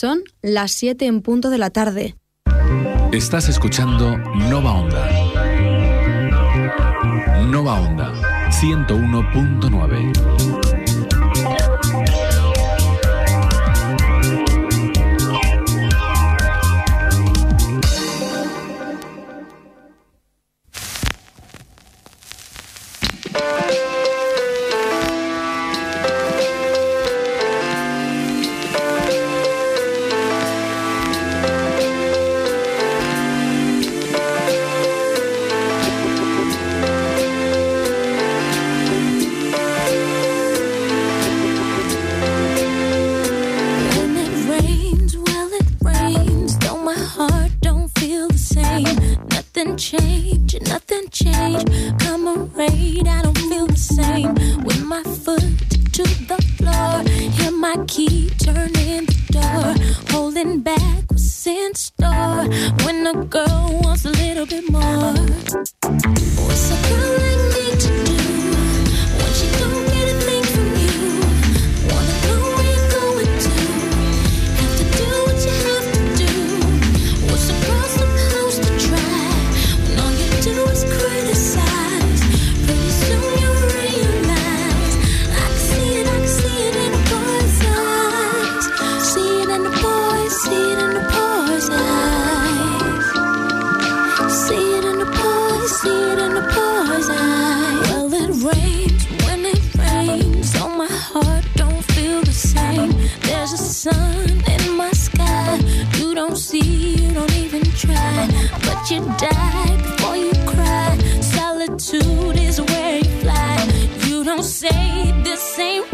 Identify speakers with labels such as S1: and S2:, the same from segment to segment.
S1: Son las 7 en punto de la tarde.
S2: Estás escuchando Nova Onda. Nova Onda 101.9.
S1: but
S3: you die
S2: before you cry. Solitude is where you fly. You don't say this ain't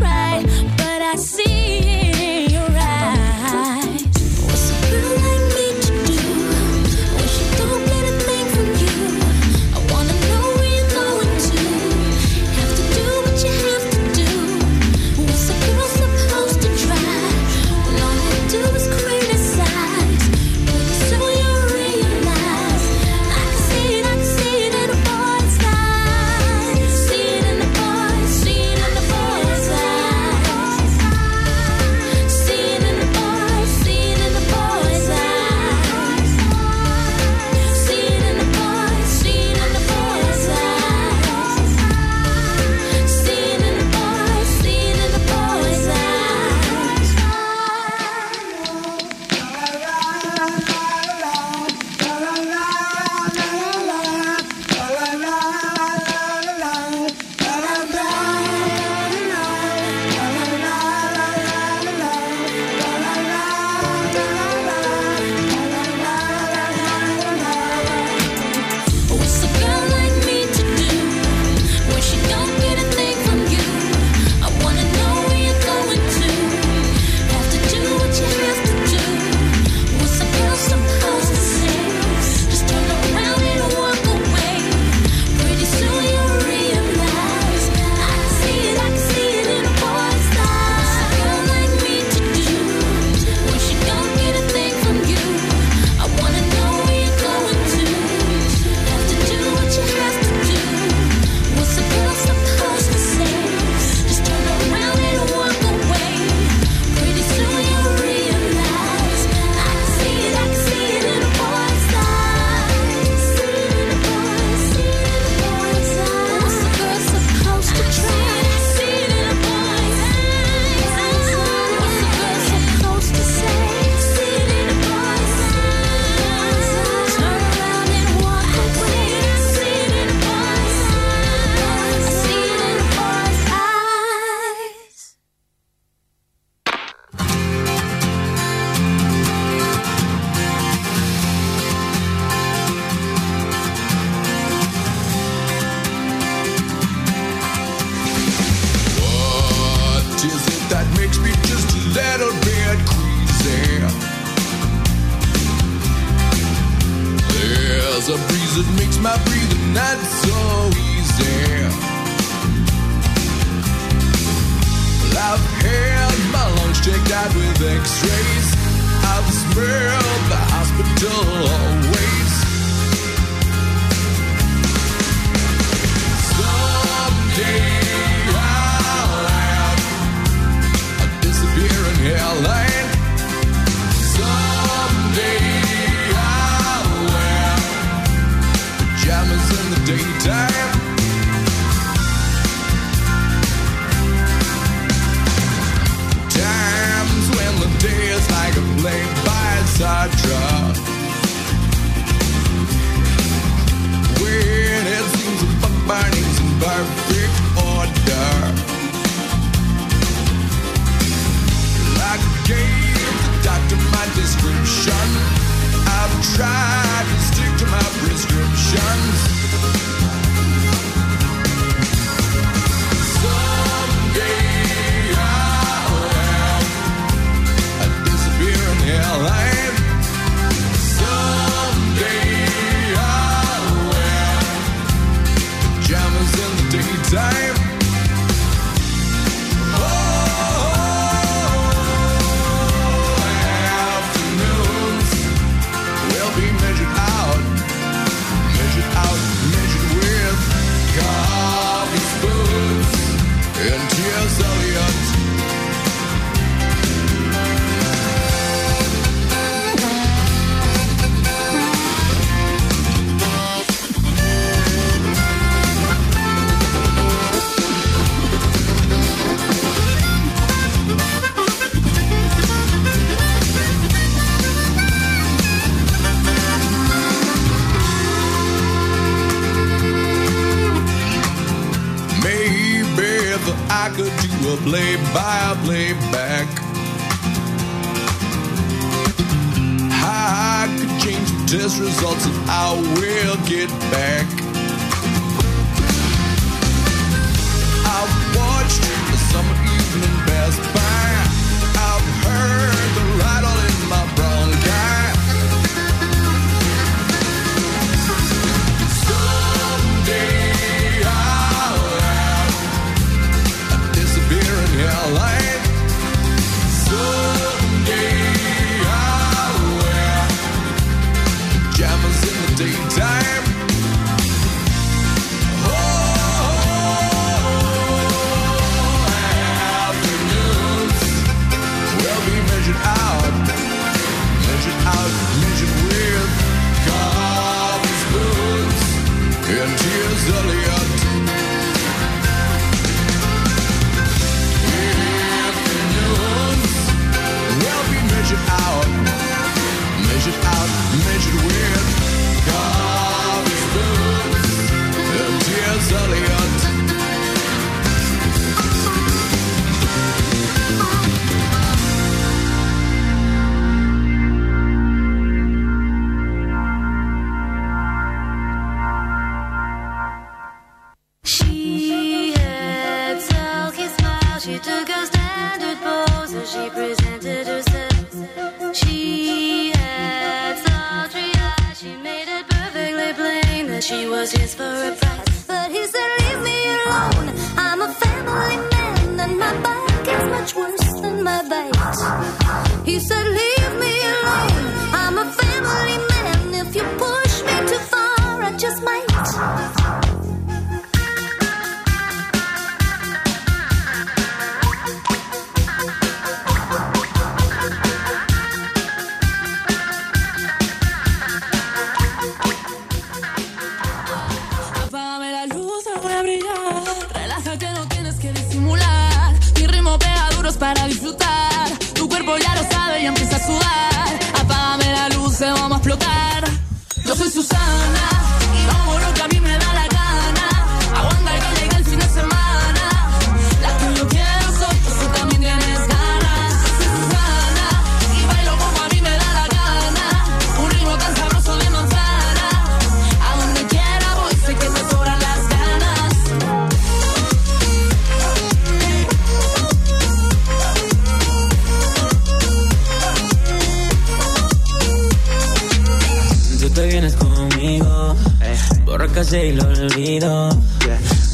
S4: casi y lo olvido.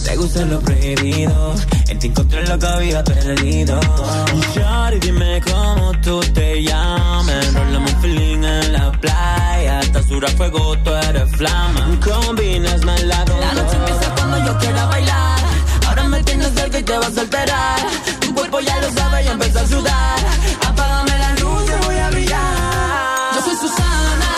S4: Te gusta lo prohibido, en ti encontré lo que había perdido. Shorty, dime cómo tú te llamas. Enrola mi feeling en la playa, hasta sura fuego, tú eres flama. Combinas mal la La noche empieza cuando yo
S5: quiera bailar. Ahora me tienes cerca y te vas
S4: a alterar. Tu cuerpo ya lo sabe y empieza a sudar. Apágame la luz, yo voy a brillar.
S5: Yo soy Susana.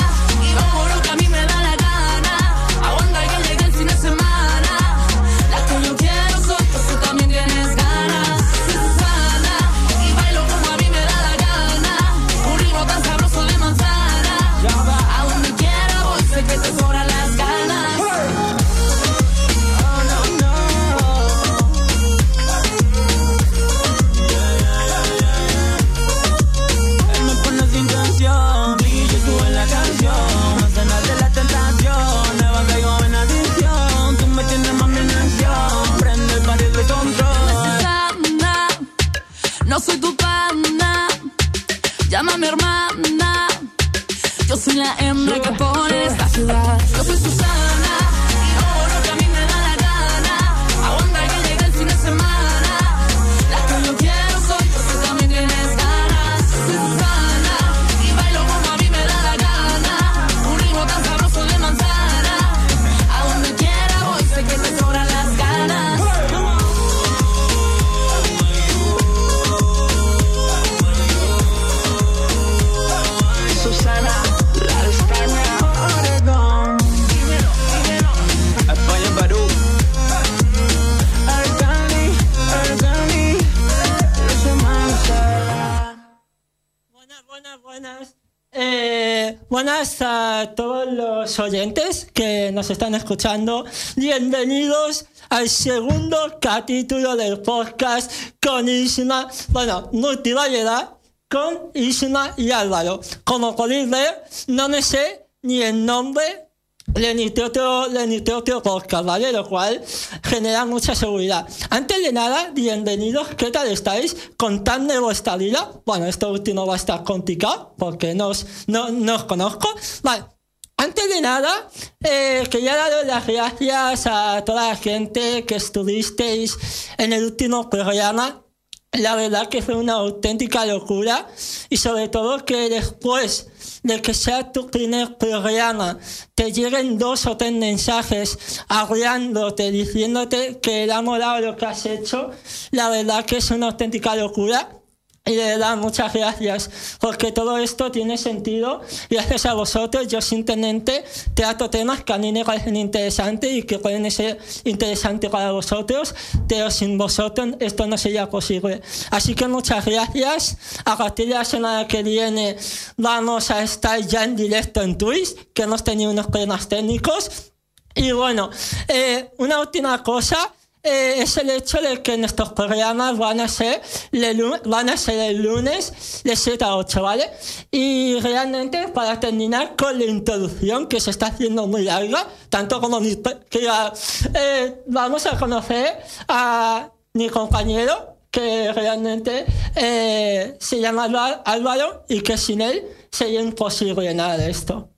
S3: Buenas a todos los oyentes que nos están escuchando. Bienvenidos al segundo capítulo del podcast con Isma, bueno, multivariedad, con Isma y Álvaro. Como podéis ver, no me sé ni el nombre podcast, ¿vale? Lo cual genera mucha seguridad. Antes de nada, bienvenidos, ¿qué tal estáis? Contadme vuestra vida. Bueno, esto último va a estar complicado porque no os, no, no os conozco. Vale. Antes de nada, eh, quería daros las gracias a toda la gente que estuvisteis en el último programa. La verdad que fue una auténtica locura y sobre todo que después de que sea tu primer programa, te lleguen dos o tres mensajes hablándote, diciéndote que le ha molado lo que has hecho, la verdad que es una auténtica locura. Y de verdad, muchas gracias, porque todo esto tiene sentido. Gracias a vosotros, yo simplemente trato temas que a mí me parecen interesantes y que pueden ser interesantes para vosotros, pero sin vosotros esto no sería posible. Así que muchas gracias. A partir de la semana que viene vamos a estar ya en directo en Twitch, que hemos tenido unos problemas técnicos. Y bueno, eh, una última cosa eh, es el hecho de que nuestros programas van a ser, van a ser el lunes de 7 a 8, ¿vale? Y realmente, para terminar con la introducción, que se está haciendo muy larga, tanto como mi, que eh, vamos a conocer a mi compañero, que realmente eh, se llama Álvaro y que sin él sería imposible nada de esto.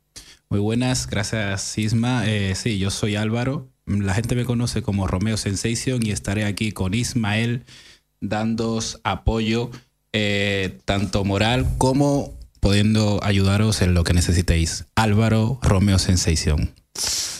S6: Muy buenas, gracias Sisma. sí, yo soy Álvaro, la gente me conoce como Romeo Sensation y estaré aquí con Ismael dando apoyo eh, tanto moral como pudiendo ayudaros en lo que necesitéis. Álvaro Romeo Sensation.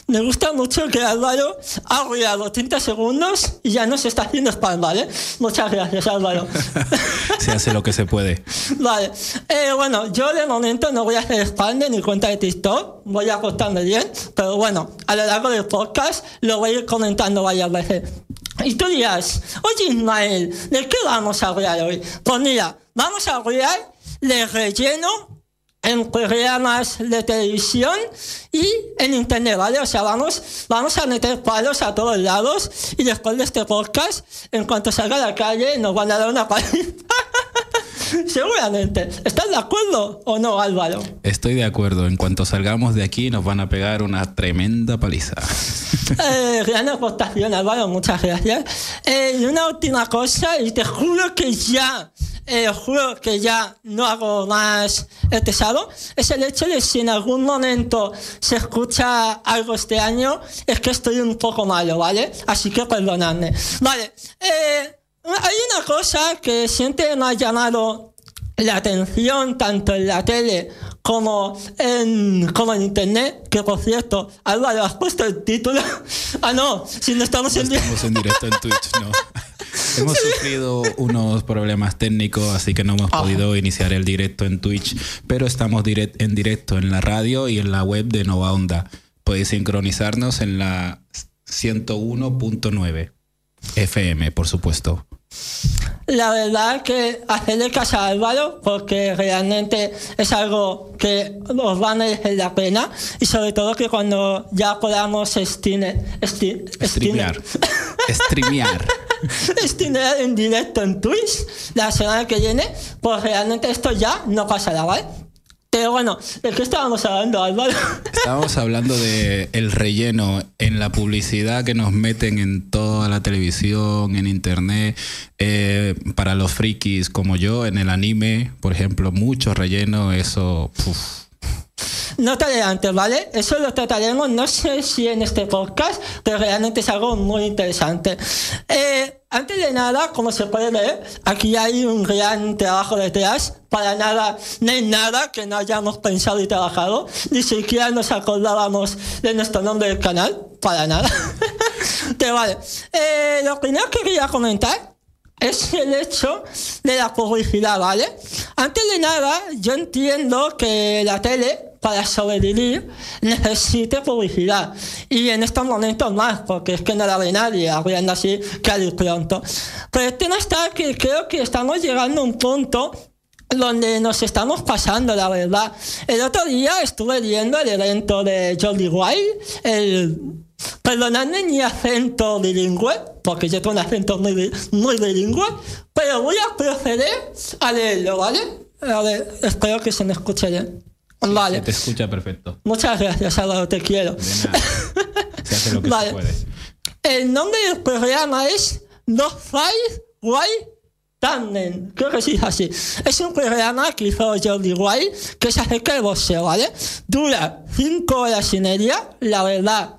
S3: Me gusta mucho que Álvaro ha arruinado 30 segundos y ya no se está haciendo spam, ¿vale? Muchas gracias, Álvaro.
S6: se hace lo que se puede.
S3: Vale. Eh, bueno, yo de momento no voy a hacer spam de ni cuenta de TikTok. Voy a acostarme bien. Pero bueno, a lo largo del podcast lo voy a ir comentando varias veces. Y tú dirás, oye Ismael, ¿de qué vamos a hablar hoy? Pues mira, vamos a hablar de relleno en programas de televisión y en internet, ¿vale? O sea, vamos, vamos a meter palos a todos lados y después de este podcast, en cuanto salga a la calle, nos van a dar una paliza. Seguramente. ¿Estás de acuerdo o no, Álvaro?
S6: Estoy de acuerdo. En cuanto salgamos de aquí, nos van a pegar una tremenda paliza.
S3: eh, gran aportación, Álvaro. Muchas gracias. Eh, y una última cosa, y te juro que ya eh, juro que ya no hago más estresado, es el hecho de si en algún momento se escucha algo este año, es que estoy un poco malo, ¿vale? Así que perdonadme. Vale, eh, hay una cosa que siempre me ha llamado la atención tanto en la tele como en, como en internet, que por cierto, Álvaro, ¿has puesto el título? ah, no, si no estamos,
S6: en, estamos en directo en Twitch, no. Hemos sufrido unos problemas técnicos, así que no hemos podido iniciar el directo en Twitch, pero estamos en directo en la radio y en la web de Nova Onda. Podéis sincronizarnos en la 101.9 FM, por supuesto.
S3: La verdad que hacerle caso a Álvaro, porque realmente es algo que nos va a merecer la pena y sobre todo que cuando ya podamos estine,
S6: streamear. streamear.
S3: streamear en directo en Twitch la semana que viene, pues realmente esto ya no pasará, ¿vale? Pero bueno, ¿de qué estábamos hablando, Álvaro?
S6: Estábamos hablando de el relleno en la publicidad que nos meten en toda la televisión, en internet, eh, para los frikis como yo, en el anime, por ejemplo, mucho relleno, eso...
S3: No te adelantes, ¿vale? Eso lo trataremos, no sé si en este podcast, pero realmente es algo muy interesante. Eh, antes de nada, como se puede ver, aquí hay un gran trabajo detrás. Para nada, no hay nada que no hayamos pensado y trabajado. Ni siquiera nos acordábamos de nuestro nombre del canal. Para nada. pero vale. Eh, lo primero que quería comentar es el hecho de la publicidad, ¿vale? Antes de nada, yo entiendo que la tele para sobrevivir necesite publicidad. Y en estos momentos más, porque es que no la ve nadie, hablando así que pronto. Pero el tema está que creo que estamos llegando a un punto donde nos estamos pasando, la verdad. El otro día estuve viendo el evento de Jordi Wild, el Perdonadme mi acento bilingüe, porque yo tengo un acento muy, muy bilingüe, pero voy a proceder a leerlo, ¿vale? A ver, espero que se me escuche bien. Vale.
S6: Se te escucha perfecto.
S3: Muchas gracias, Álvaro, te quiero.
S6: De nada. Se hace lo que
S3: Vale.
S6: se puede.
S3: El nombre del programa es No Five White Tandem. Creo que sí es así. Es un programa que hizo Jordi White que se acerca de boxeo, ¿vale? Dura cinco horas y media. La verdad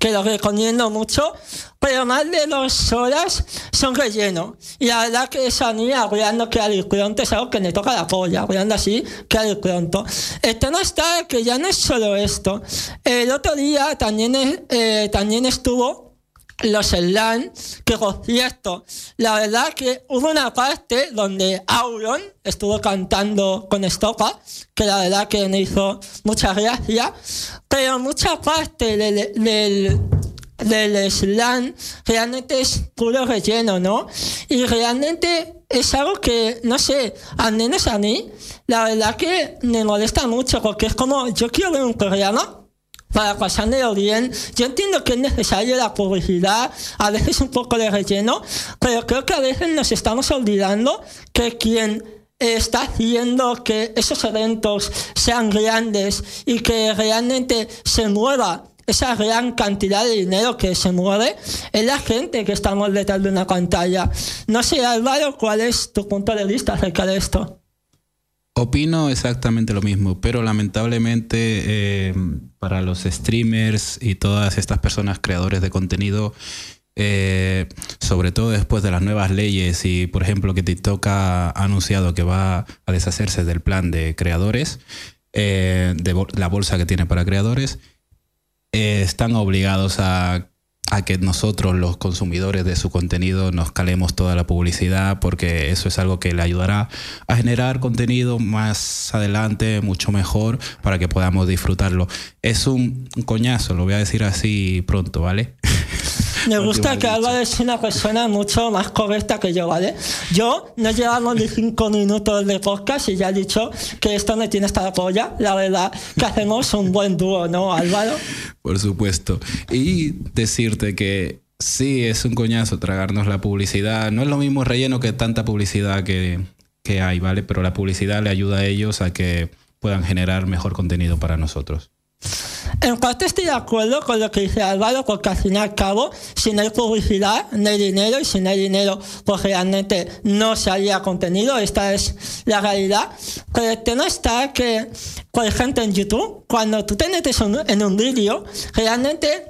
S3: que lo recomiendo mucho, pero más de dos horas son relleno. Y la verdad que esa a mí, que al pronto, es algo que me toca la polla, hablando así, que al pronto. El tema está que ya no es solo esto. El otro día también, eh, también estuvo los Slam, que por cierto, la verdad que hubo una parte donde Auron estuvo cantando con Estopa, que la verdad que me hizo mucha gracia, pero mucha parte del, del, del slam realmente es puro relleno, ¿no? Y realmente es algo que, no sé, al menos a mí, la verdad que me molesta mucho, porque es como, yo quiero ver un programa para pasármelo bien. Yo entiendo que es necesario la publicidad, a veces un poco de relleno, pero creo que a veces nos estamos olvidando que quien está haciendo que esos eventos sean grandes y que realmente se mueva esa gran cantidad de dinero que se mueve es la gente que estamos detrás de una pantalla. No sé, Álvaro, ¿cuál es tu punto de vista acerca de esto?
S6: Opino exactamente lo mismo, pero lamentablemente eh, para los streamers y todas estas personas creadores de contenido, eh, sobre todo después de las nuevas leyes y por ejemplo que TikTok ha anunciado que va a deshacerse del plan de creadores, eh, de la bolsa que tiene para creadores, están obligados a, a que nosotros, los consumidores de su contenido, nos calemos toda la publicidad, porque eso es algo que le ayudará a generar contenido más adelante, mucho mejor, para que podamos disfrutarlo. Es un, coñazo, lo voy a decir así pronto, ¿vale?
S3: Me gusta que. Álvaro es una persona mucho más correcta que yo, ¿vale? Yo no llevamos ni cinco minutos de podcast y ya he dicho que esto me tiene hasta la polla. La verdad que hacemos un buen dúo, ¿no, Álvaro?
S6: Por supuesto. Y decirte que sí, es un coñazo tragarnos la publicidad. No es lo mismo relleno que tanta publicidad que, que hay, ¿vale? Pero la publicidad le ayuda a ellos a que puedan generar mejor contenido para nosotros.
S3: En parte estoy de acuerdo con lo que dice Álvaro, porque al fin y al cabo, si no hay publicidad, no hay dinero, y si no hay dinero, pues realmente no se haría contenido. Esta es la realidad. Pero el tema está que, por ejemplo, en YouTube, cuando tú te metes en un vídeo, realmente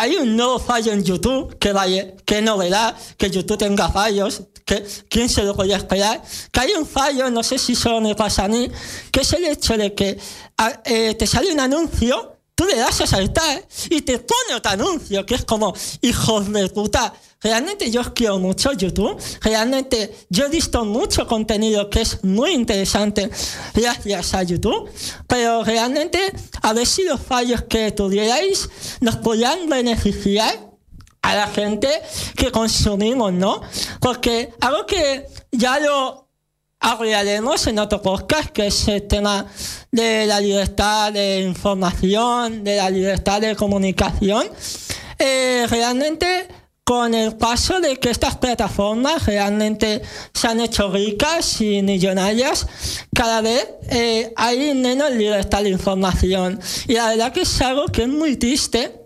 S3: hay un nuevo fallo en YouTube, que vaya, qué novedad, que YouTube tenga fallos, que quién se lo podía esperar, que hay un fallo, no sé si solo me pasa a mí, que es el hecho de que a- eh, te sale un anuncio, tú le das a saltar y te pone otro anuncio, que es como, hijos de puta. Realmente yo quiero mucho YouTube, realmente yo he visto mucho contenido que es muy interesante gracias a YouTube, pero realmente a ver si los fallos que tuvierais nos podían beneficiar a la gente que consumimos, ¿no? Porque algo que ya lo hablaremos en otro podcast, que es el tema de la libertad de información, de la libertad de comunicación, eh, realmente con el paso de que estas plataformas realmente se han hecho ricas y millonarias, cada vez eh, hay menos libertad de información. Y la verdad que es algo que es muy triste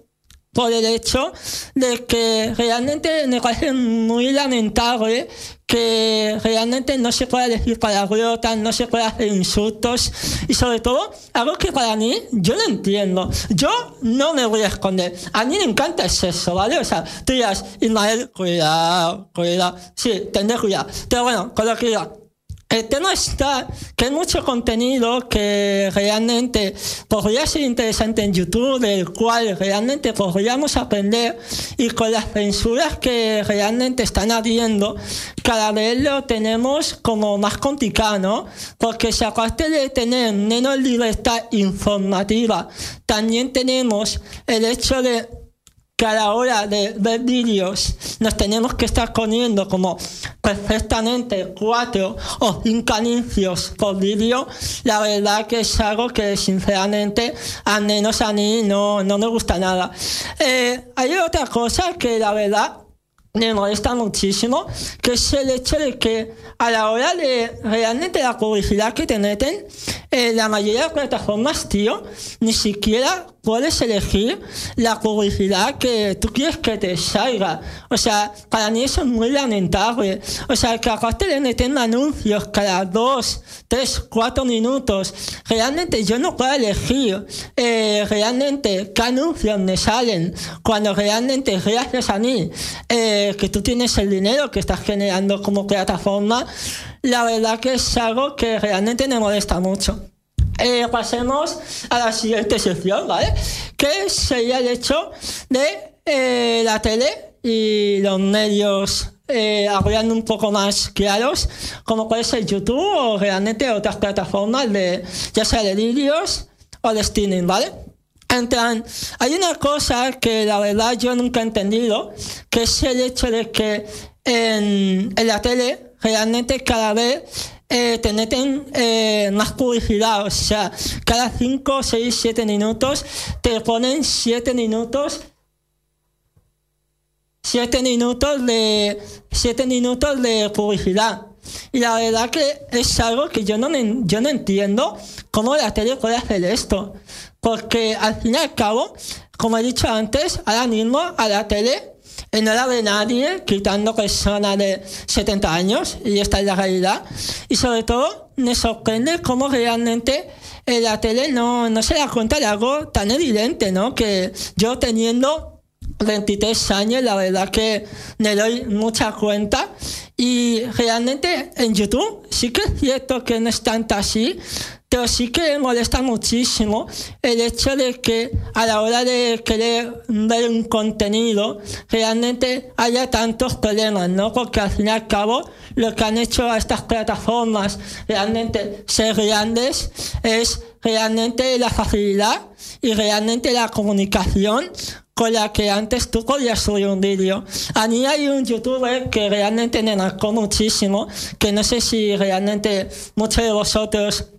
S3: por el hecho de que realmente me parece muy lamentable que realmente no se pueda decir palabrotas, no se pueda hacer insultos y sobre todo algo que para mí yo no entiendo. Yo no me voy a esconder. A mí me encanta el sexo, ¿vale? O sea, tú dirás, Ismael, cuidado, cuidado. Sí, tendré cuidado. Pero bueno, con lo que diga, el tema está que hay mucho contenido que realmente podría ser interesante en YouTube, del cual realmente podríamos aprender y con las censuras que realmente están habiendo, cada vez lo tenemos como más complicado, ¿no? Porque si aparte de tener menos libertad informativa, también tenemos el hecho de que a la hora de ver vídeos nos tenemos que estar poniendo como perfectamente cuatro o cinco anuncios por vídeo, la verdad que es algo que sinceramente a menos a mí no, no me gusta nada. Eh, hay otra cosa que la verdad me molesta muchísimo, que es el hecho de que a la hora de realmente la publicidad que te meten, eh, la mayoría de plataformas, tío, ni siquiera puedes elegir la publicidad que tú quieres que te salga. O sea, para mí eso es muy lamentable. O sea, que aparte de meter anuncios cada dos, tres, cuatro minutos, realmente yo no puedo elegir eh, realmente qué anuncios me salen cuando realmente gracias a mí eh, que tú tienes el dinero que estás generando como plataforma, la verdad que es algo que realmente me molesta mucho. Eh, pasemos a la siguiente sección, ¿vale? Que sería el hecho de eh, la tele y los medios eh, hablando un poco más claros, como puede ser YouTube o realmente otras plataformas de, ya sea de vídeos o de streaming, ¿vale? Entran, hay una cosa que la verdad yo nunca he entendido, que es el hecho de que en, en la tele realmente cada vez eh, te meten eh, más publicidad, o sea, cada 5, 6, 7 minutos te ponen 7 minutos 7 minutos de 7 minutos de publicidad. Y la verdad que es algo que yo no, yo no entiendo cómo la tele puede hacer esto. Porque al fin y al cabo, como he dicho antes, ahora mismo a la tele no la ve nadie, quitando personas de 70 años, y esta es la realidad. Y sobre todo, me sorprende cómo realmente en la tele no, no se da cuenta de algo tan evidente, ¿no? Que yo teniendo 23 años, la verdad que me doy mucha cuenta. Y realmente en YouTube sí que es cierto que no es tanto así, pero sí que molesta muchísimo el hecho de que a la hora de querer ver un contenido realmente haya tantos problemas, ¿no? Porque al fin y al cabo lo que han hecho a estas plataformas realmente ser grandes es realmente la facilidad y realmente la comunicación con la que antes tú podías subir un vídeo. A mí hay un youtuber que realmente me marcó muchísimo, que no sé si realmente muchos de vosotros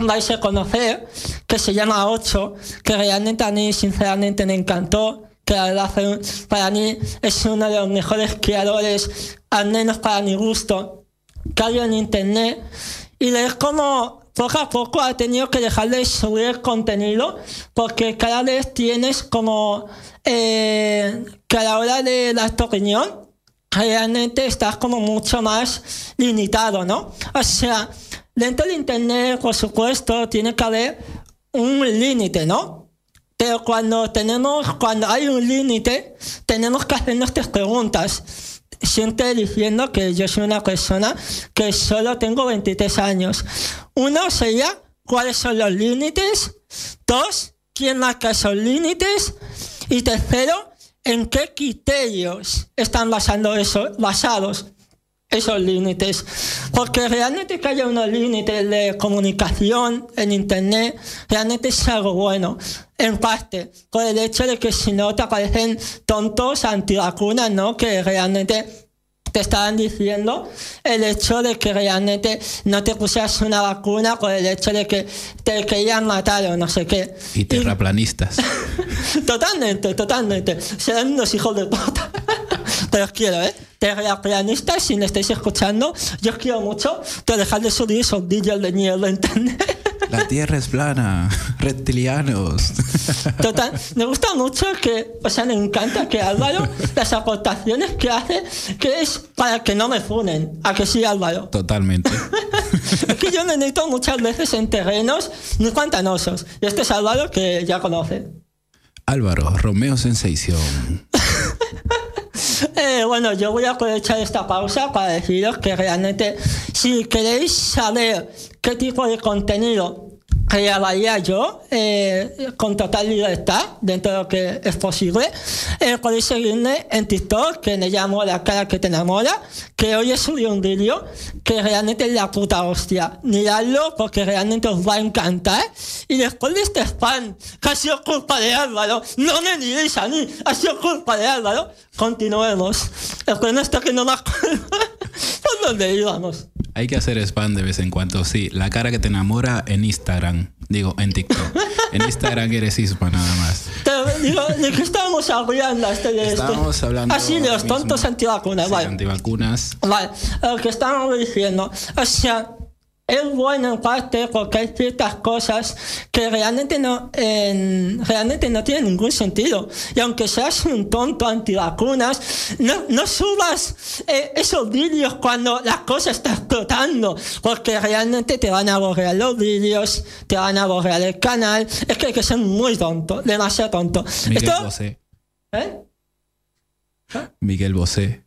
S3: vais a conocer, que se llama 8, que realmente a mí sinceramente me encantó, que la verdad para mí es uno de los mejores creadores, al menos para mi gusto, que hay en internet. Y es como poco a poco ha tenido que dejar de subir contenido porque cada vez tienes como eh, que a la hora de la tu opinión realmente estás como mucho más limitado, ¿no? O sea, Dentro de Internet, por supuesto, tiene que haber un límite, ¿no? Pero cuando tenemos, cuando hay un límite, tenemos que hacernos tres preguntas. Siempre diciendo que yo soy una persona que solo tengo 23 años. Uno sería, ¿cuáles son los límites? Dos, ¿quién marca esos límites? Y tercero, ¿en qué criterios están basando eso, basados esos límites. Porque realmente que haya unos límites de comunicación en Internet, realmente es algo bueno. En parte, por el hecho de que si no te aparecen tontos antivacunas, ¿no? Que realmente te estaban diciendo el hecho de que realmente no te pusieras una vacuna por el hecho de que te querían matar o no sé qué.
S6: Y terraplanistas.
S3: totalmente, totalmente. Serán unos hijos de puta. Te los quiero, ¿eh? Terraplanistas, si me estáis escuchando, yo os quiero mucho, pero dejad de subir vídeos de mierda internet.
S6: La tierra es plana, reptilianos.
S3: Total, me gusta mucho que, o sea, me encanta que Álvaro, las aportaciones que hace, que es para que no me funen. ¿A que sí, Álvaro?
S6: Totalmente.
S3: es que yo me meto muchas veces en terrenos muy pantanosos. Y este es Álvaro que ya conoce.
S6: Álvaro, Romeo Sensation.
S3: Eh, bueno, yo voy a aprovechar esta pausa para deciros que realmente si queréis saber qué tipo de contenido grabaría yo eh, con total libertad dentro de lo que es posible. Eh, podéis seguirme en TikTok, que me llamo La cara que te enamora, que hoy he subido un vídeo que realmente es la puta hostia. Miradlo porque realmente os va a encantar. Y después de este spam, que ha sido culpa de Álvaro, no me diréis a mí, ha sido culpa de Álvaro, continuemos. No está que no me acuerdo. donde íbamos.
S6: Hay que hacer spam de vez en cuando, sí. La cara que te enamora en Instagram. Digo, en TikTok. en Instagram eres Isma nada más.
S3: ¿de qué estábamos hablando? Este, de?
S6: Estábamos hablando
S3: Ah, sí, de los tontos antivacunas,
S6: Sí,
S3: vale.
S6: antivacunas.
S3: Vale, lo que estábamos diciendo, o sea, es bueno en parte porque hay ciertas cosas que realmente no, en- realmente no tienen ningún sentido. Y aunque seas un tonto antivacunas, no, no subas eh, esos vídeos cuando la cosa está explotando, porque realmente te van a borrar los vídeos, te van a borrar el canal. Es que hay que ser muy tonto, demasiado tonto.
S6: Miguel
S3: Esto-
S6: Bosé.
S3: ¿eh?
S6: Miguel Bosé.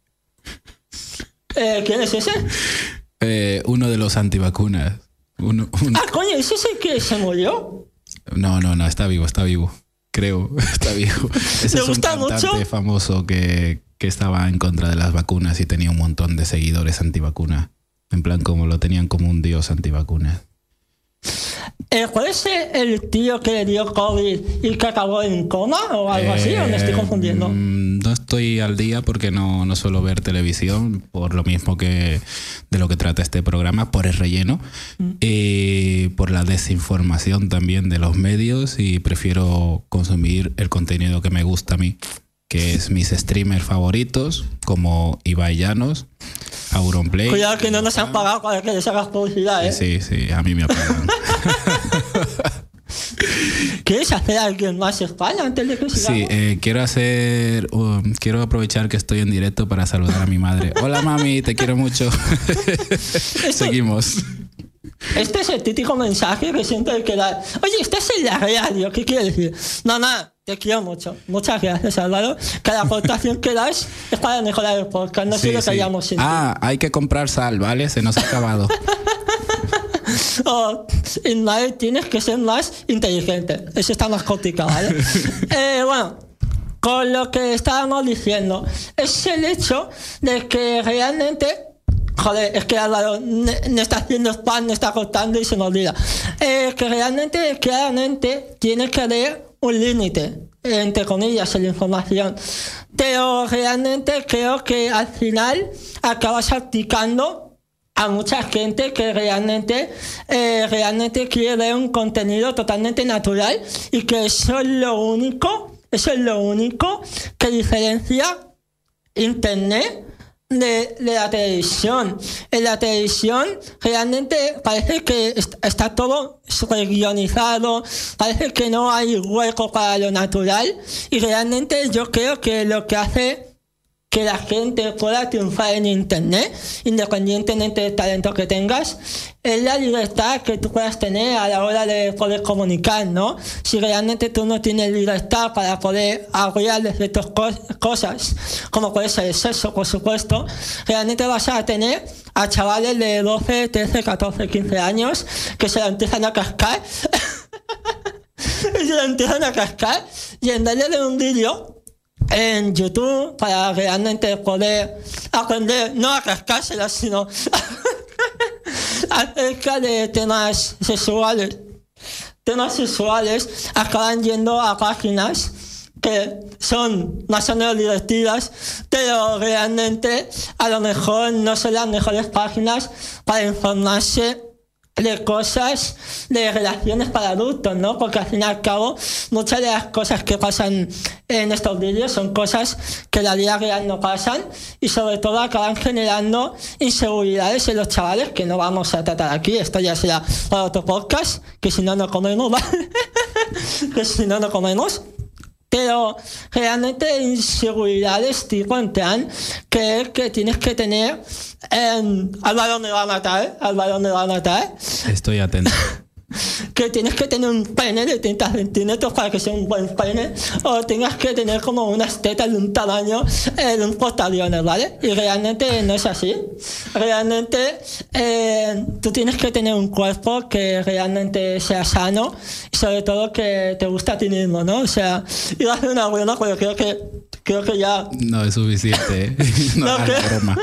S3: Eh, ¿Quién es ese?
S6: Eh, uno de los antivacunas. Uno- un-
S3: Ah, coño, ¿ese es el que se murió?
S6: No, no, no, está vivo, está vivo. Creo, está vivo. Ese
S3: ¿Le
S6: es un
S3: gusta
S6: cantante
S3: mucho?
S6: famoso que, que estaba en contra de las vacunas y tenía un montón de seguidores antivacunas. En plan, como lo tenían como un dios antivacunas.
S3: Eh, ¿Cuál es el tío que le dio COVID y que acabó en coma o algo así? ¿O me estoy
S6: Eh,
S3: confundiendo?
S6: mm, No estoy al día porque no, no suelo ver televisión, por lo mismo que de lo que trata este programa, por el relleno,
S3: Mm.
S6: y por la desinformación también de los medios y prefiero consumir el contenido que me gusta a mí, que es mis streamers favoritos, como Ibai Llanos, Auronplay.
S3: Cuidado que no nos han pagado para que les hagas publicidad, ¿eh?
S6: Sí, sí, a mí me apagan.
S3: ¿Quieres hacer a alguien más España antes de que sigamos?
S6: Sí, eh, quiero hacer, um, quiero aprovechar que estoy en directo para saludar a mi madre. Hola mami, te quiero mucho. Seguimos.
S3: Este es el típico mensaje que siento que da. Oye, estás en la radio, ¿qué quiere decir? No, nada, te quiero mucho. Muchas gracias, Álvaro. Cada aportación que das es para mejorar el podcast. No sé
S6: Sí,
S3: lo que
S6: sí.
S3: hayamos sentido.
S6: Ah, hay que comprar sal, ¿vale? Se nos ha acabado.
S3: Oh, Ismael, tienes que ser más inteligente. Eso está más complicado, ¿vale? Eh, bueno, con lo que estábamos diciendo, es el hecho de que realmente. Joder, es que Álvaro me está haciendo spam, me está cortando y se me olvida. Eh, que realmente, claramente, tienes que haber un límite, entre comillas, en la información. Pero realmente creo que al final acabas aplicando a mucha gente que realmente, eh, realmente quiere un contenido totalmente natural y que eso es lo único, eso es lo único que diferencia Internet de, de la televisión. En la televisión realmente parece que est- está todo guionizado, parece que no hay hueco para lo natural y realmente yo creo que lo que hace que la gente pueda triunfar en internet, independientemente del talento que tengas, es la libertad que tú puedas tener a la hora de poder comunicar, ¿no? Si realmente tú no tienes libertad para poder hablar de ciertas cos- cosas, como puede ser el sexo, por supuesto, realmente vas a tener a chavales de 12, 13, 14, 15 años que se la empiezan a cascar. se la empiezan a cascar y en darle de un vídeo en YouTube para realmente poder aprender, no a cascársela, sino acerca de temas sexuales. Temas sexuales acaban yendo a páginas que son más o menos divertidas, pero realmente a lo mejor no son las mejores páginas para informarse de cosas, de relaciones para adultos, ¿no? Porque al fin y al cabo, muchas de las cosas que pasan en estos vídeos son cosas que en la vida real no pasan y sobre todo acaban generando inseguridades en los chavales que no vamos a tratar aquí. Esto ya será para otro podcast, que si no, no comemos, ¿vale? que si no, no comemos. Pero realmente inseguridades tipo en plan que, que tienes que tener. Eh, Álvaro me va a matar, Álvaro me va a matar.
S6: Estoy atento.
S3: Que tienes que tener un pene de 30 centímetros para que sea un buen pene. O tengas que tener como unas tetas de un tamaño eh, de un portaaviones, ¿vale? Y realmente no es así. Realmente eh, tú tienes que tener un cuerpo que realmente sea sano y sobre todo que te guste a ti mismo, ¿no? O sea, iba a hacer una broma, pero creo que, creo que ya
S6: No es suficiente. ¿eh? No,
S3: No,
S6: la broma.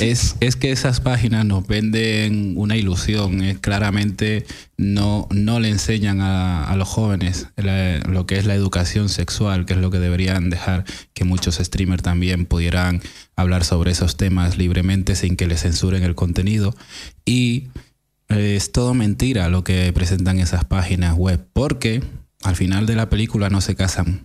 S6: Es, es que esas páginas nos venden una ilusión. eh, claramente no, no le enseñan a, a los jóvenes la- lo que es la educación sexual, que es lo que deberían dejar que muchos streamers también pudieran hablar sobre esos temas libremente sin que les censuren el contenido. Y eh, es todo mentira lo que presentan esas páginas web, porque al final de la película no se casan.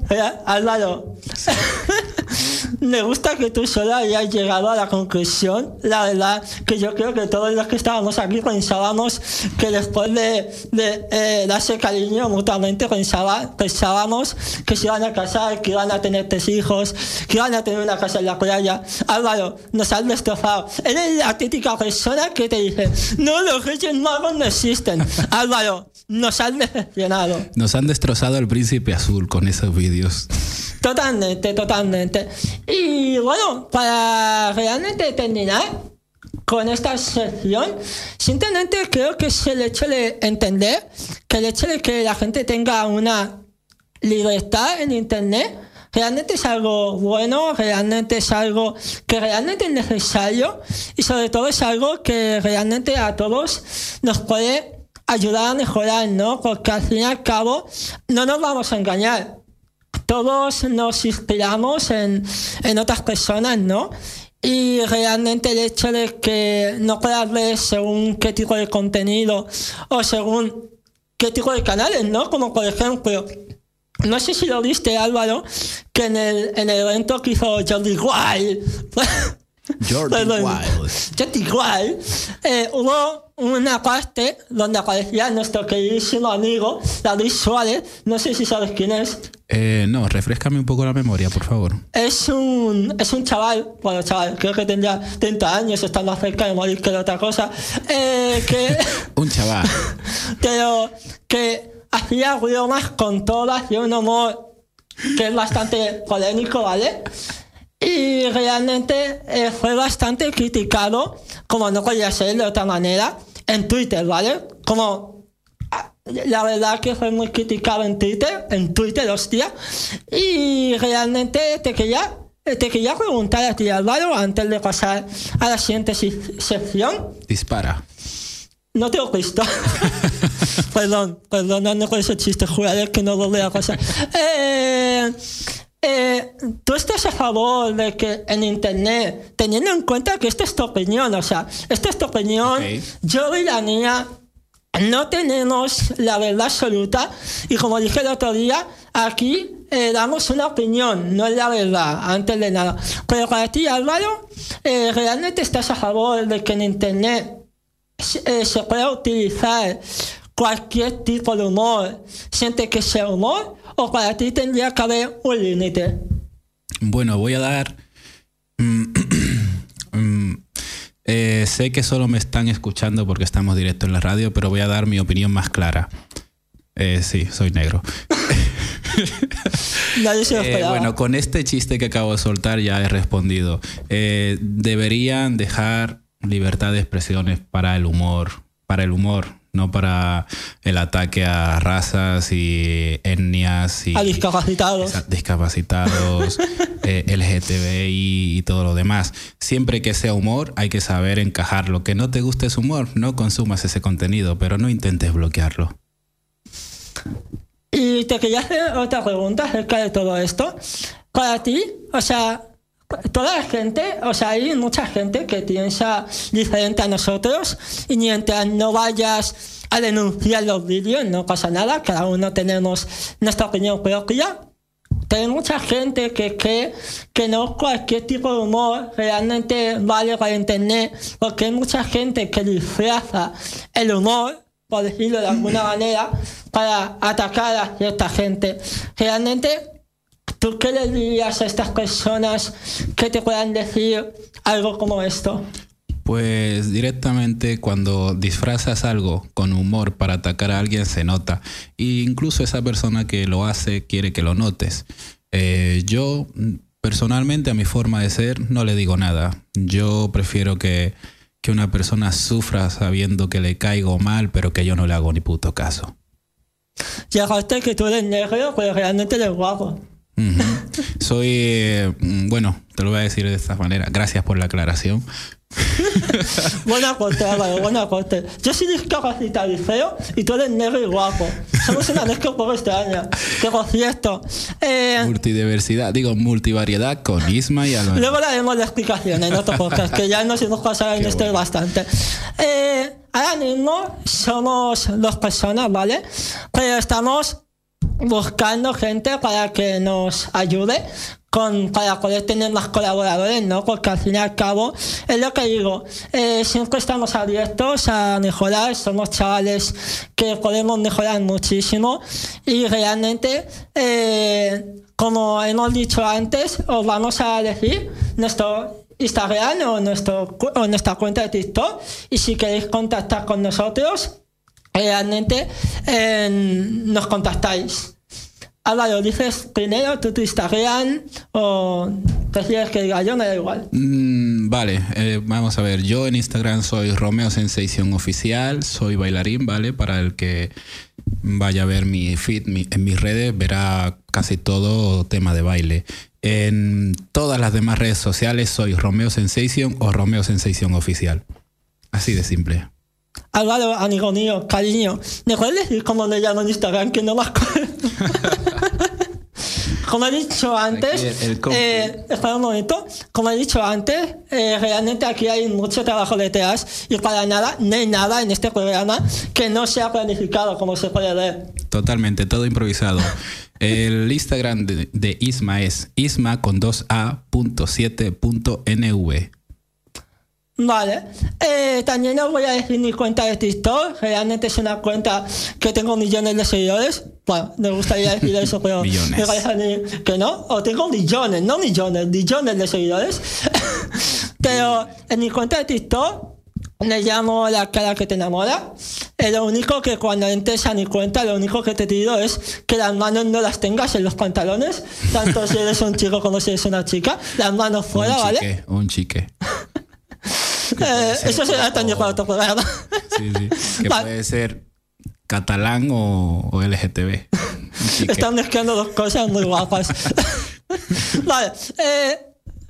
S3: Eh, Álvaro, me gusta que tú solo hayas llegado a la conclusión. La verdad que yo creo que todos los que estábamos aquí pensábamos que después de, de, eh, darse cariño mutuamente pensaba, pensábamos que se iban a casar, que iban a tener tres hijos, que iban a tener una casa en la playa. Álvaro, nos has destrozado. Eres la típica persona que te dice, no, los reyes magos no existen. Álvaro, nos has decepcionado.
S6: Nos han destrozado el príncipe azul con esos vídeos.
S3: Totalmente, totalmente. Y bueno, para realmente terminar con esta sección, simplemente creo que es el hecho de entender que el hecho de que la gente tenga una libertad en Internet realmente es algo bueno, realmente es algo que realmente es necesario y sobre todo es algo que realmente a todos nos puede ayudar a mejorar, ¿no? Porque al fin y al cabo no nos vamos a engañar todos nos inspiramos en, en otras personas, ¿no? Y realmente el hecho de que no puedas ver según qué tipo de contenido o según qué tipo de canales, ¿no? Como por ejemplo, no sé si lo viste Álvaro, que en el, en el evento que hizo Jordi Wild,
S6: Jordi. Wild.
S3: Jordi Wild, eh, hubo una parte donde aparecía nuestro queridísimo amigo David Suárez, no sé si sabes quién es,
S6: Eh, no, refrescame un poco la memoria, por favor.
S3: Es un, es un chaval, bueno, chaval, creo que tendría 30 años, está más cerca de morir que de otra cosa, eh, que,
S6: Un chaval.
S3: pero que hacía bromas con todo, hacía un humor que es bastante polémico, ¿vale? Y realmente eh, fue bastante criticado, como no podía ser de otra manera, en Twitter, ¿vale? Como ah, la verdad que fue muy criticado en Twitter, en Twitter, hostia. Y realmente te quería, te quería preguntar a ti, Álvaro, antes de pasar a la siguiente se- sección.
S6: Dispara.
S3: No te he visto. perdón, perdón, no con ese chiste, juraré que no lo voy a pasar. Eh, eh, ¿Tú estás a favor de que en Internet, teniendo en cuenta que esta es tu opinión, o sea, esta es tu opinión,
S6: Ok.
S3: yo y la mía no tenemos la verdad absoluta y como dije el otro día, aquí eh, damos una opinión, no es la verdad, antes de nada. Pero para ti, Álvaro, eh, ¿realmente estás a favor de que en Internet se- eh, se pueda utilizar cualquier tipo de humor, siente que sea humor, o para ti tendría que haber un límite?
S6: Bueno, voy a dar. mm, mm, eh, sé que solo me están escuchando porque estamos directo en la radio, pero voy a dar mi opinión más clara. Eh, sí, soy negro.
S3: Nadie se lo
S6: Eh, bueno, con este chiste que acabo de soltar ya he respondido. Eh, deberían dejar libertad de expresiones para el humor, para el humor, no para el ataque a razas y etnias y
S3: a discapacitados.
S6: Discapacitados, eh, LGTBI y todo lo demás. Siempre que sea humor, hay que saber encajarlo. Que no te guste ese humor, no consumas ese contenido, pero no intentes bloquearlo.
S3: Y te quería hacer otra pregunta acerca de todo esto. Para ti, o sea, toda la gente, o sea, hay mucha gente que piensa diferente a nosotros y mientras no vayas a denunciar los vídeos, no pasa nada, cada uno tenemos nuestra opinión propia. Pero hay mucha gente que cree que no cualquier tipo de humor realmente vale para internet, porque hay mucha gente que disfraza el humor, por decirlo de alguna manera, para atacar a cierta gente. Realmente, ¿tú qué le dirías a estas personas que te puedan decir algo como esto?
S6: Pues directamente cuando disfrazas algo con humor para atacar a alguien se nota. E incluso esa persona que lo hace quiere que lo notes. Eh, yo personalmente a mi forma de ser no le digo nada. Yo prefiero que, que una persona sufra sabiendo que le caigo mal, pero que yo no le hago ni puto caso.
S3: Llegaste que tú eres negro, pero realmente eres guapo.
S6: Soy, eh, mm, bueno, te lo voy a decir de esta manera. Gracias por la aclaración.
S3: Buena corte, Álvaro, buena corte. Yo soy discapacitado y feo y tú eres negro y guapo. Somos una mezcla un poco extraña. Que por cierto, eh,
S6: Multidiversidad, digo multivariedad con Isma y Álvaro.
S3: luego le haremos la explicación en otro podcast, que ya nos hemos pasado en
S6: Qué
S3: esto
S6: bueno.
S3: bastante. Eh, ahora mismo somos dos personas, ¿vale? Pero estamos buscando gente para que nos ayude con, para poder tener más colaboradores, ¿no? Porque al fin y al cabo, es lo que digo, eh, siempre estamos abiertos a mejorar, somos chavales que podemos mejorar muchísimo y realmente, eh, como hemos dicho antes, os vamos a decir nuestro Instagram o, nuestro, o nuestra cuenta de TikTok y si queréis contactar con nosotros, realmente nos contactáis. Álvaro, dices primero tú tu Instagram o prefieres que diga yo, me da igual.
S6: Mm, vale, eh, vamos a ver. Yo en Instagram soy Romeo Sensation Oficial, soy bailarín, ¿vale? Para el que vaya a ver mi feed mi- en mis redes, verá casi todo tema de baile. En todas las demás redes sociales soy Romeo Sensation o Romeo Sensation Oficial. Así de simple.
S3: Álvaro, amigo mío, cariño, ¿me puedes decir cómo le llamo en Instagram? Que no me acuerdo. Como he dicho antes,
S6: el- el
S3: eh, espera un momento, como he dicho antes, eh, realmente aquí hay mucho trabajo detrás y para nada, no hay nada en este programa que no sea planificado, como se puede ver.
S6: Totalmente, todo improvisado. El Instagram de, de Isma es isma con 2a.7.nv.
S3: Vale, eh, también os voy a decir mi cuenta de TikTok. Realmente es una cuenta que tengo millones de seguidores. Bueno, me gustaría decir eso, pero me parece que no. O tengo millones, no millones, millones de seguidores. pero en mi cuenta de TikTok me llamo la cara que te enamora. Eh, lo único que cuando entres a mi cuenta, lo único que te pido es que las manos no las tengas en los pantalones, tanto si eres un chico como si eres una chica. Las manos fuera,
S6: un
S3: ¿vale?
S6: chique, un chique.
S3: Eh, eso otro programa.
S6: Sí, sí. Que
S3: Vale.
S6: puede ser catalán o, o LGTB.
S3: Están mezclando dos cosas muy guapas. vale, eh,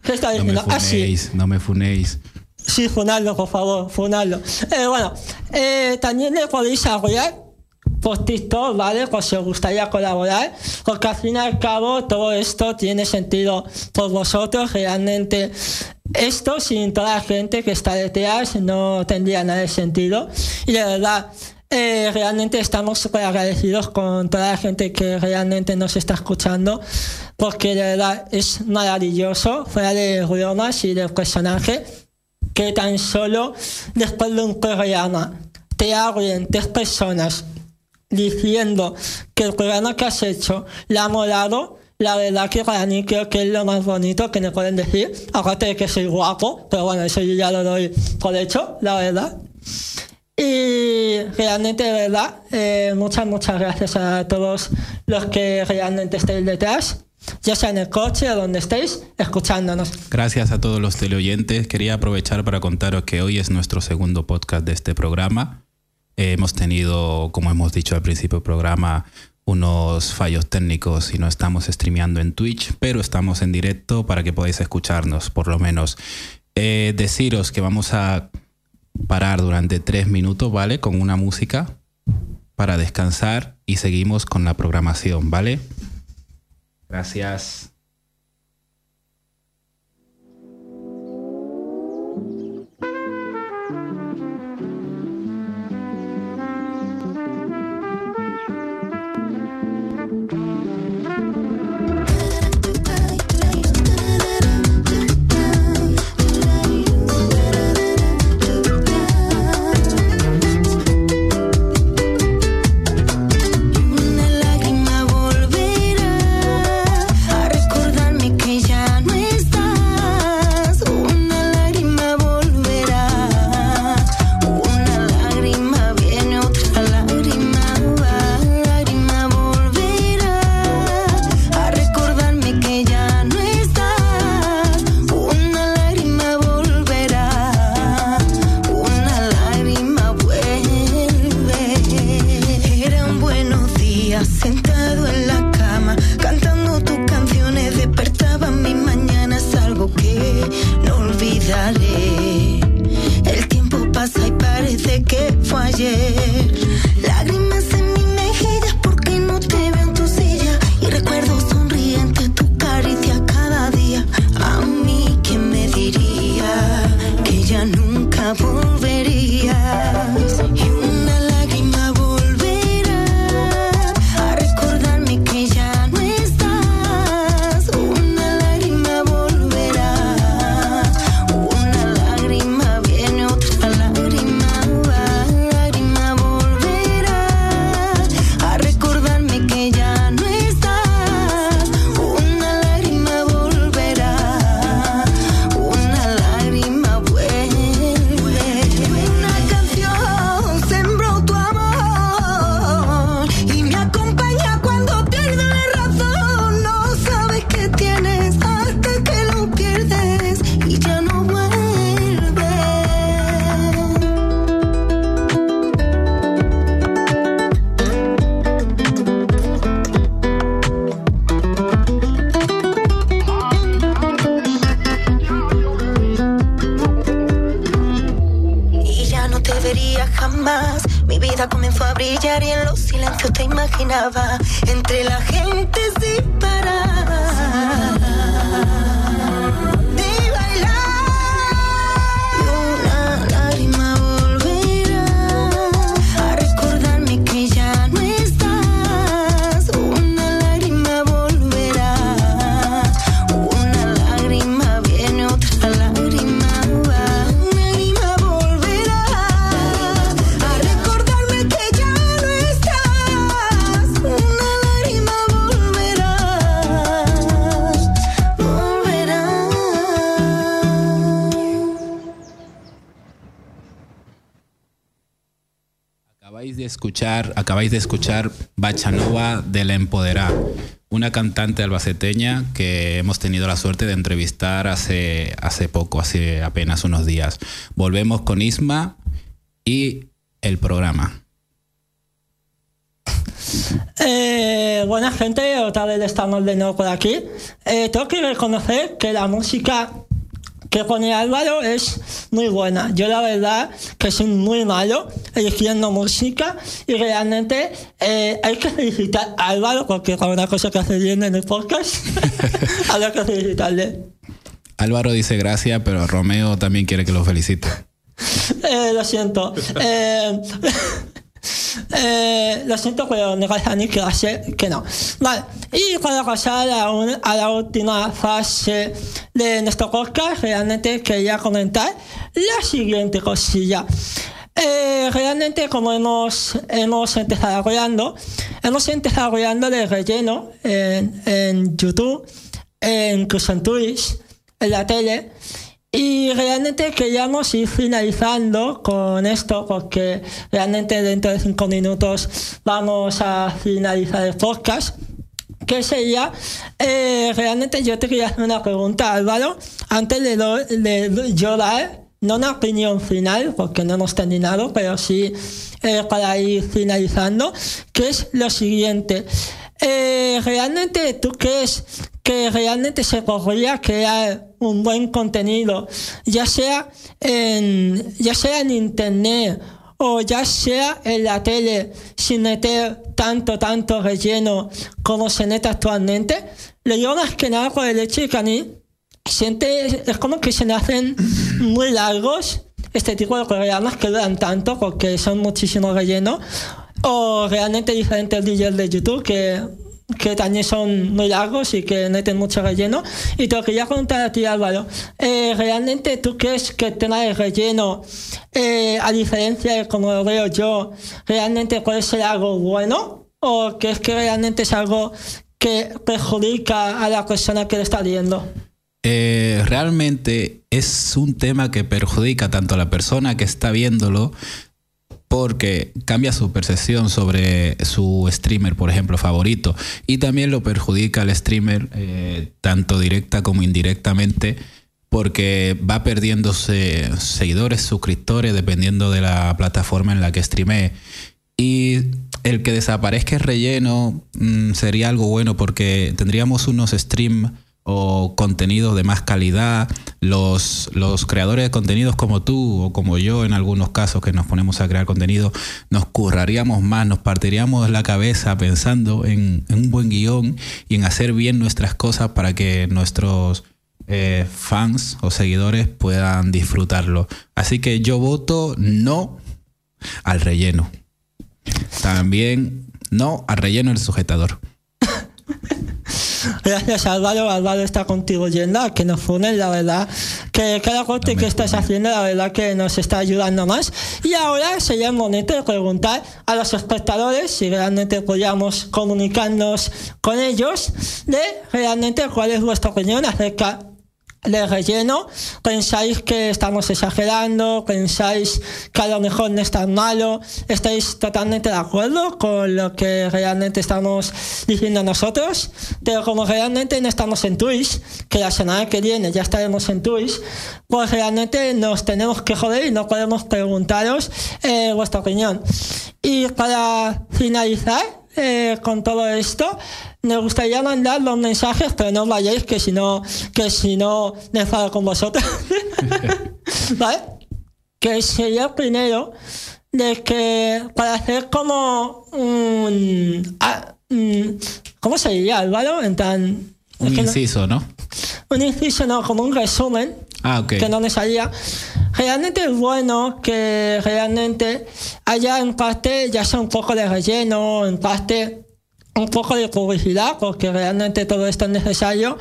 S3: ¿qué está
S6: No me
S3: diciendo? Ah, sí,
S6: funéis, no me funéis.
S3: sí, funarlo, por favor, funarlo. Eh, bueno, eh, también le podéis apoyar por TikTok, ¿vale? Pues si os gustaría colaborar, porque al fin y al cabo todo esto tiene sentido por vosotros, realmente. Esto sin toda la gente que está detrás no tendría nada de sentido. Y de verdad, eh, realmente estamos agradecidos con toda la gente que realmente nos está escuchando, porque de verdad es maravilloso, fuera de bromas y del personaje, que tan solo después de un programa te abren tres personas diciendo que el programa que has hecho le ha molado, la verdad que para mí creo que es lo más bonito que me pueden decir, aparte de que soy guapo, pero bueno, eso yo ya lo doy por hecho, la verdad. Y realmente, de verdad, eh, muchas, muchas gracias a todos los que realmente estáis detrás, ya sea en el coche o donde estéis, escuchándonos.
S6: Gracias a todos los teleoyentes. Quería aprovechar para contaros que hoy es nuestro segundo podcast de este programa. Eh, hemos tenido, como hemos dicho al principio del programa, unos fallos técnicos y no estamos streameando en Twitch, pero estamos en directo para que podáis escucharnos, por lo menos. Eh, deciros que vamos a parar durante tres minutos, ¿vale? Con una música para descansar y seguimos con la programación, ¿vale? Gracias. Acabáis de escuchar Bachanova de la Empoderá, una cantante albaceteña que hemos tenido la suerte de entrevistar hace, hace poco, hace apenas unos días. Volvemos con Isma y el programa.
S3: Eh, buena gente, otra vez estamos de nuevo por aquí. Eh, tengo que reconocer que la música que pone Álvaro es muy buena. Yo la verdad que soy muy malo eligiendo música y realmente eh, hay que felicitar a Álvaro porque con una cosa que hace bien en el podcast, habrá que felicitarle.
S6: Álvaro dice gracias, pero Romeo también quiere que lo felicite.
S3: Eh, lo siento. Eh, eh, lo siento, pero mí que ser que no. Vale, y para pasar a, un- a la última fase de nuestro podcast, realmente quería comentar la siguiente cosilla. Eh, realmente, como hemos, hemos empezado hablando, hemos empezado hablando de relleno en, en YouTube, e incluso en Twitch, en la tele. Y realmente queríamos ir finalizando con esto porque realmente dentro de cinco minutos vamos a finalizar el podcast. Que sería, eh, realmente yo te quería hacer una pregunta, Álvaro, antes de, lo- yo dar, no una opinión final, porque no hemos terminado, pero sí eh, para ir finalizando, que es lo siguiente. Eh, realmente tú crees que realmente se podría crear un buen contenido, ya sea en, ya sea en internet o ya sea en la tele, sin meter tanto, tanto relleno como se neta actualmente. Le digo más que nada por el hecho de que a mí siente, es como que se me hacen muy largos este tipo de programas que duran tanto porque son muchísimo relleno o realmente diferentes DJs de YouTube que, que también son muy largos y que meten mucho relleno. Y te lo quería preguntar a ti, Álvaro. Eh, ¿Realmente tú crees que el tema del relleno, eh, a diferencia de como lo veo yo, realmente puede ser algo bueno? ¿O crees que realmente es algo que perjudica a la persona que lo está viendo?
S6: Eh, realmente es un tema que perjudica tanto a la persona que está viéndolo porque cambia su percepción sobre su streamer, por ejemplo, favorito, y también lo perjudica al streamer eh, tanto directa como indirectamente porque va perdiéndose seguidores, suscriptores, dependiendo de la plataforma en la que streamee. Y el que desaparezca el relleno mm, sería algo bueno porque tendríamos unos streams o contenidos de más calidad. Los, los creadores de contenidos como tú o como yo en algunos casos que nos ponemos a crear contenido, nos curraríamos más, nos partiríamos la cabeza pensando en, un buen guion y en hacer bien nuestras cosas para que nuestros eh, fans o seguidores puedan disfrutarlo. Así que yo voto no al relleno. También no al relleno del sujetador.
S3: Gracias Álvaro, Álvaro está contigo yendo, que nos unen, la verdad, que cada corte
S6: No
S3: que estás haciendo, la verdad que nos está ayudando más. Y ahora sería el momento de preguntar a los espectadores si realmente podíamos comunicarnos con ellos de realmente cuál es vuestra opinión acerca de relleno, pensáis que estamos exagerando, pensáis que a lo mejor no es tan malo, estáis totalmente de acuerdo con lo que realmente estamos diciendo nosotros, pero como realmente no estamos en Twitch, que la semana que viene ya estaremos en Twitch, pues realmente nos tenemos que joder y no podemos preguntaros eh, vuestra opinión. Y para finalizar, eh, con todo esto, me gustaría mandar los mensajes, pero no vayáis, que si no, que si no me enfado con vosotros. ¿Vale? Que sería primero de que para hacer como un... ¿Cómo se diría, Álvaro? En tan...
S6: Un
S3: que no-
S6: inciso, ¿no?
S3: un inciso, no, como un resumen
S6: Ah,
S3: que no me salía. Realmente es bueno que realmente haya en parte ya sea un poco de relleno, en parte un poco de publicidad, porque realmente todo esto es necesario.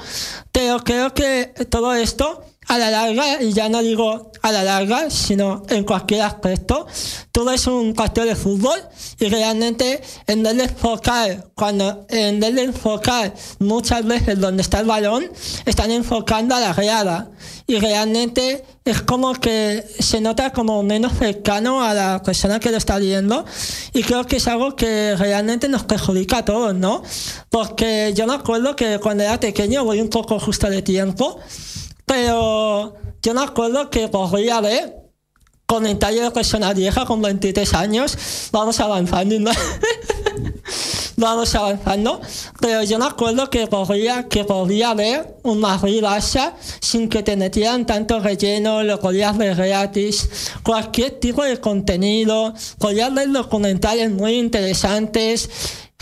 S3: Pero creo que todo esto a la larga, y ya no digo a la larga, sino en cualquier aspecto, todo es un partido de fútbol y realmente en vez de enfocar, cuando en vez de enfocar muchas veces donde está el balón, están enfocando a la grada y realmente es como que se nota como menos cercano a la persona que lo está viendo y creo que es algo que realmente nos perjudica a todos, ¿no? Porque yo me acuerdo que cuando era pequeño, voy un poco justo de tiempo, pero yo me acuerdo que podría ver comentario de persona vieja con 23 años, vamos avanzando, ¿no? vamos avanzando, pero yo me acuerdo que podría, que podría ver un Madrid Barça sin que te metieran tanto relleno, lo podías ver gratis, cualquier tipo de contenido, podías ver documentales muy interesantes,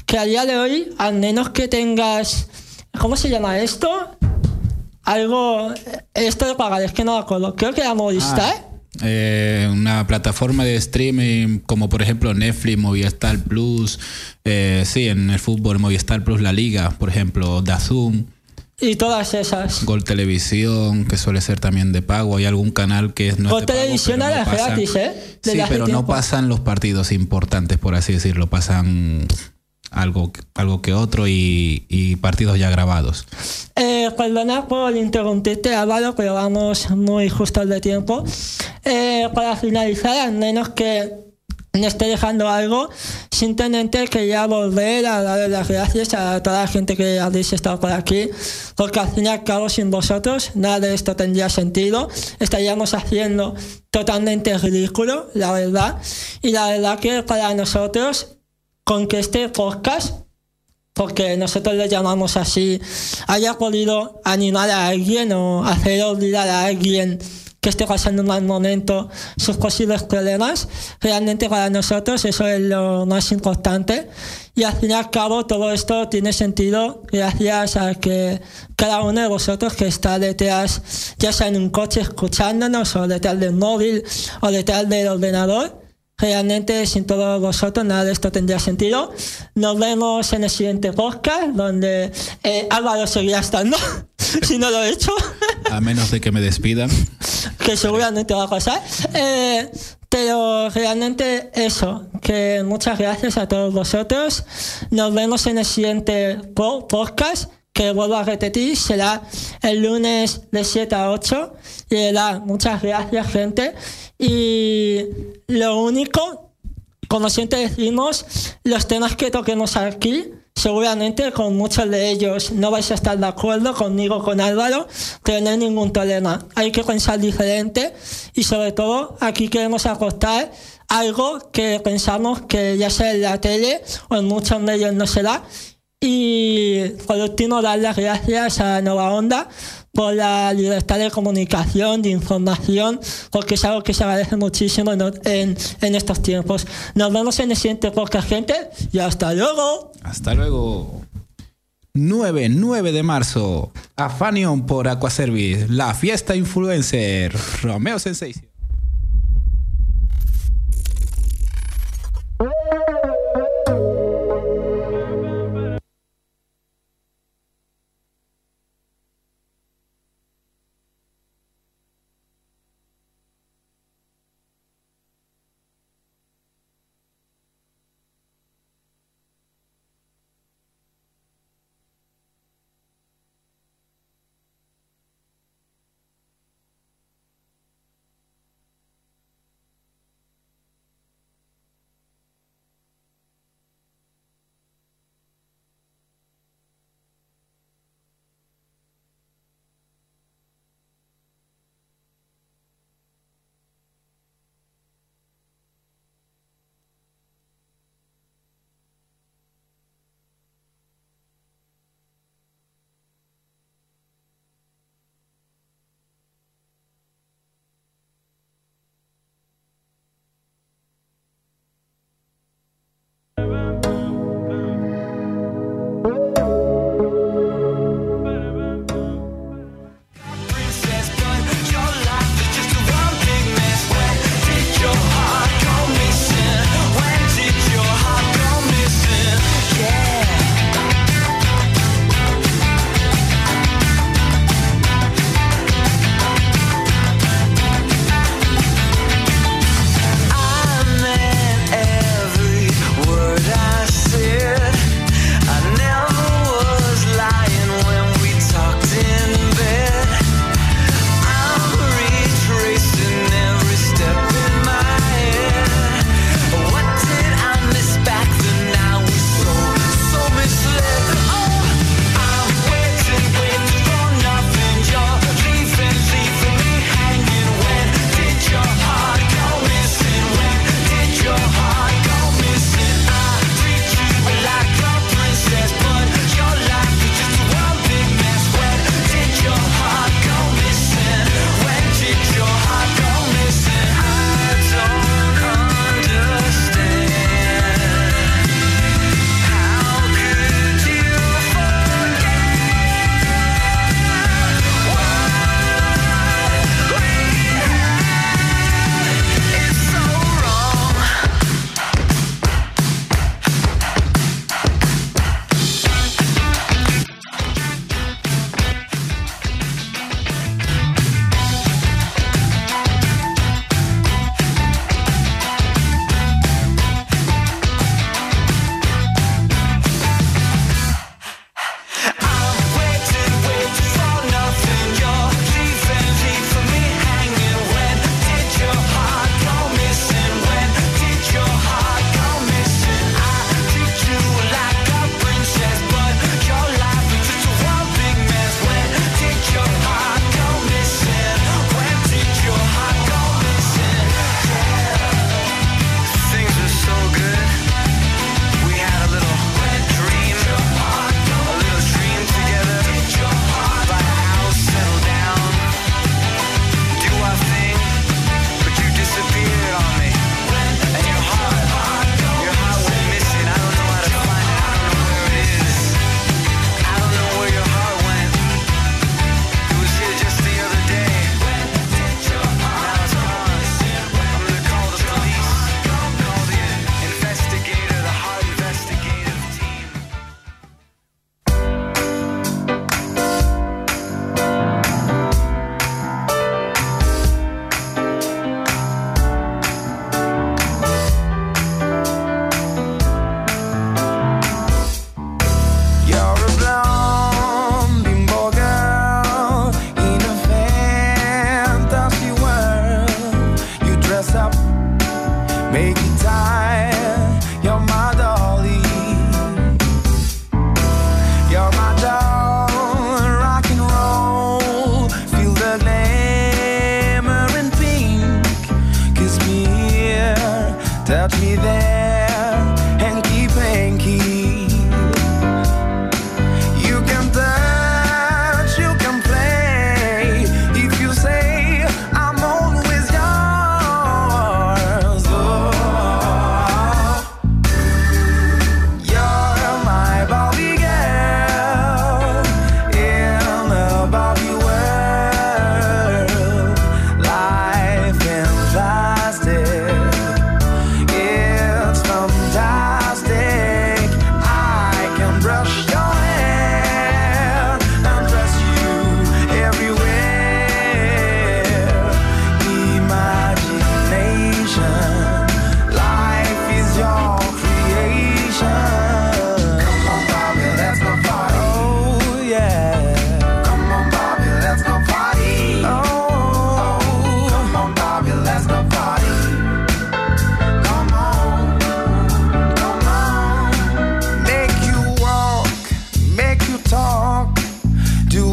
S3: que a día de hoy, al menos que tengas, ¿cómo se llama esto? Algo, esto de pagar, es que no acuerdo, creo que era Movistar.
S6: Eh, una plataforma de streaming como por ejemplo Netflix, Movistar Plus, eh, sí, en el fútbol Movistar Plus La Liga, por ejemplo, Dazum,
S3: Y todas esas.
S6: Gol Televisión, que suele ser también de pago, hay algún canal que es no
S3: Gol Televisión era
S6: no
S3: gratis, ¿eh?
S6: Sí, pero no pasan los partidos importantes, por así decirlo, pasan algo, algo que otro y, partidos ya grabados.
S3: Eh, perdona por interrumpirte, Álvaro, pero vamos muy justos de tiempo. Eh, para finalizar, al menos que me esté dejando algo, simplemente quería volver a darle las gracias a toda la gente que habéis estado por aquí, porque al fin y al cabo, sin vosotros, nada de esto tendría sentido. Estaríamos haciendo totalmente ridículo, la verdad. Y la verdad que para nosotros, con que este podcast porque nosotros le llamamos así, haya podido animar a alguien o hacer olvidar a alguien que esté pasando un mal momento sus posibles problemas, realmente para nosotros eso es lo más importante. Y al fin y al cabo todo esto tiene sentido gracias a que cada uno de vosotros que está detrás, ya sea en un coche escuchándonos o detrás del móvil o detrás del ordenador, Realmente sin todos vosotros nada de esto tendría sentido. Nos vemos en el siguiente podcast donde eh, Álvaro seguirá estando, si no lo he hecho,
S6: A menos de que me despidan.
S3: que seguramente va a pasar. Eh, pero realmente eso, que muchas gracias a todos vosotros. Nos vemos en el siguiente po- podcast que vuelvo a repetir, será el lunes de 7 a 8. Y verdad, muchas gracias, gente. Y lo único, como siempre decimos, los temas que toquemos aquí, seguramente con muchos de ellos no vais a estar de acuerdo conmigo, con Álvaro, pero no hay ningún problema. Hay que pensar diferente y sobre todo aquí queremos aportar algo que pensamos que ya sea en la tele o en muchos medios no será. Y último, dar las gracias a Nova Onda por la libertad de comunicación, de información, porque es algo que se agradece muchísimo en, en, estos tiempos. Nos vemos en el siguiente podcast, gente, y hasta luego.
S6: Hasta luego. 9, 9 de marzo. Afanion por Aquaservice. La fiesta influencer. Romeo Sensation.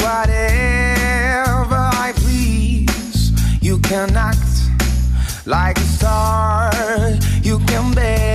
S7: whatever I please. You can act like a star, you can
S1: bear.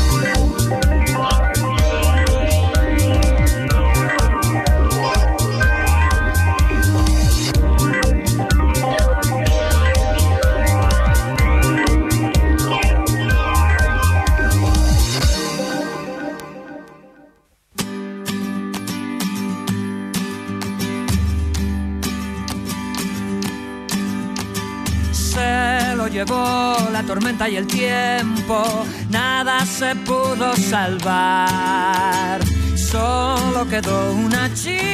S8: tormenta y el tiempo, nada se pudo salvar. Solo quedó una chica.